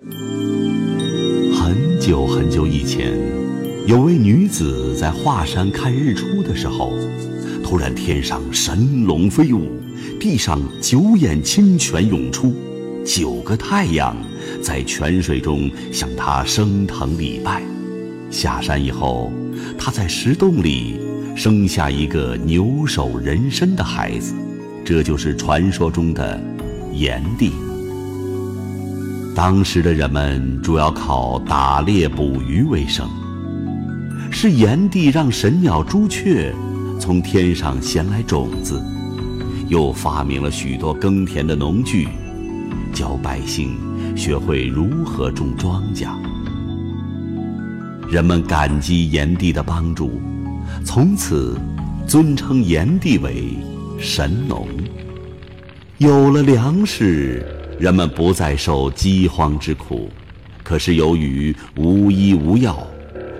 很久很久以前，有位女子在华山看日出的时候，突然天上神龙飞舞，地上九眼清泉涌出，九个太阳在泉水中向她升腾礼拜。下山以后，她在石洞里生下一个牛首人身的孩子。这就是传说中的炎帝。当时的人们主要靠打猎捕鱼为生，是炎帝让神鸟朱雀从天上衔来种子，又发明了许多耕田的农具，教百姓学会如何种庄稼。人们感激炎帝的帮助，从此尊称炎帝为。神农有了粮食，人们不再受饥荒之苦。可是由于无医无药，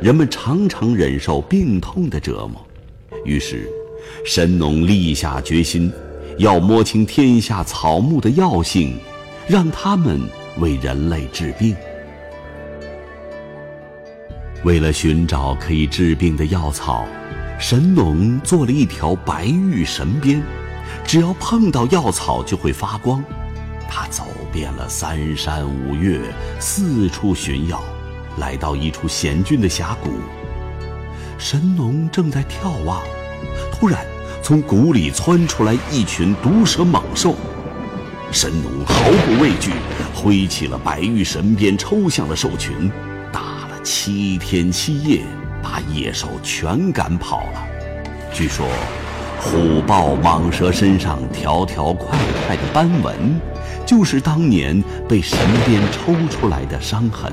人们常常忍受病痛的折磨。于是，神农立下决心，要摸清天下草木的药性，让他们为人类治病。为了寻找可以治病的药草。神农做了一条白玉神鞭，只要碰到药草就会发光。他走遍了三山五岳，四处寻药，来到一处险峻的峡谷。神农正在眺望，突然从谷里窜出来一群毒蛇猛兽。神农毫不畏惧，挥起了白玉神鞭，抽向了兽群，打了七天七夜。把野兽全赶跑了。据说，虎豹蟒蛇身上条条块块的斑纹，就是当年被神鞭抽出来的伤痕。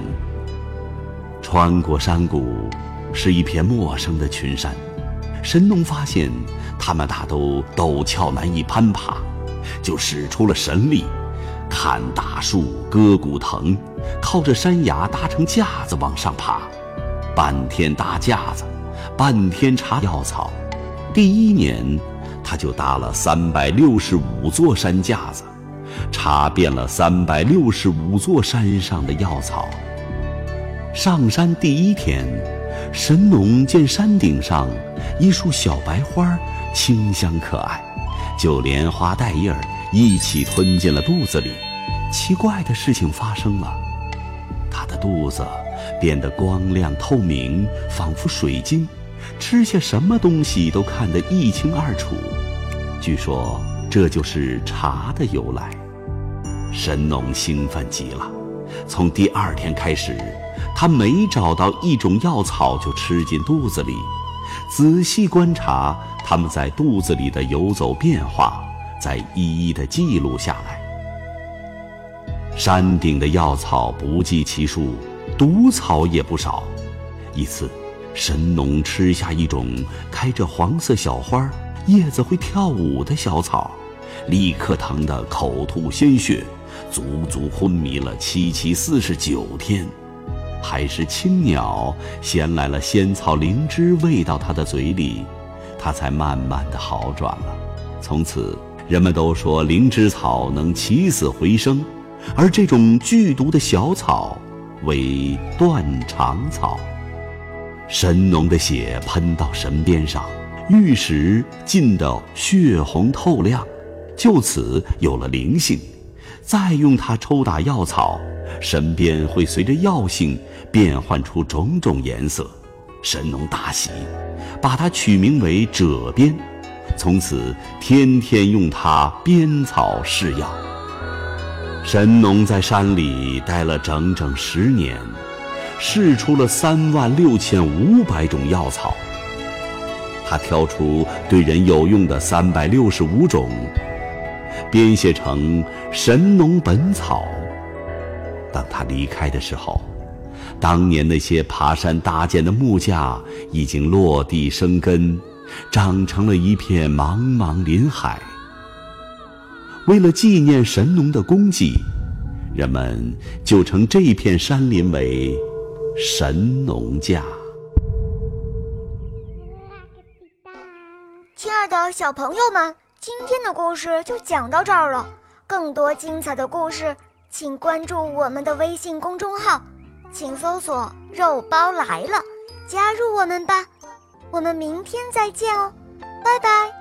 穿过山谷，是一片陌生的群山。神农发现他们大都陡峭难以攀爬，就使出了神力，砍大树、割古藤，靠着山崖搭成架子往上爬。半天搭架子，半天插药草。第一年，他就搭了三百六十五座山架子，查遍了三百六十五座山上的药草。上山第一天，神农见山顶上一束小白花，清香可爱，就连花带叶儿一起吞进了肚子里。奇怪的事情发生了，他的肚子。变得光亮透明，仿佛水晶，吃下什么东西都看得一清二楚。据说这就是茶的由来。神农兴奋极了，从第二天开始，他每找到一种药草就吃进肚子里，仔细观察它们在肚子里的游走变化，再一一的记录下来。山顶的药草不计其数。毒草也不少。一次，神农吃下一种开着黄色小花、叶子会跳舞的小草，立刻疼得口吐鲜血，足足昏迷了七七四十九天。还是青鸟衔来了仙草灵芝喂到他的嘴里，他才慢慢的好转了。从此，人们都说灵芝草能起死回生，而这种剧毒的小草。为断肠草，神农的血喷到神鞭上，玉石浸得血红透亮，就此有了灵性。再用它抽打药草，神鞭会随着药性变换出种种颜色。神农大喜，把它取名为赭鞭，从此天天用它鞭草试药。神农在山里待了整整十年，试出了三万六千五百种药草。他挑出对人有用的三百六十五种，编写成《神农本草》。当他离开的时候，当年那些爬山搭建的木架已经落地生根，长成了一片茫茫林海。为了纪念神农的功绩，人们就称这片山林为“神农架”。亲爱的小朋友们，今天的故事就讲到这儿了。更多精彩的故事，请关注我们的微信公众号，请搜索“肉包来了”，加入我们吧。我们明天再见哦，拜拜。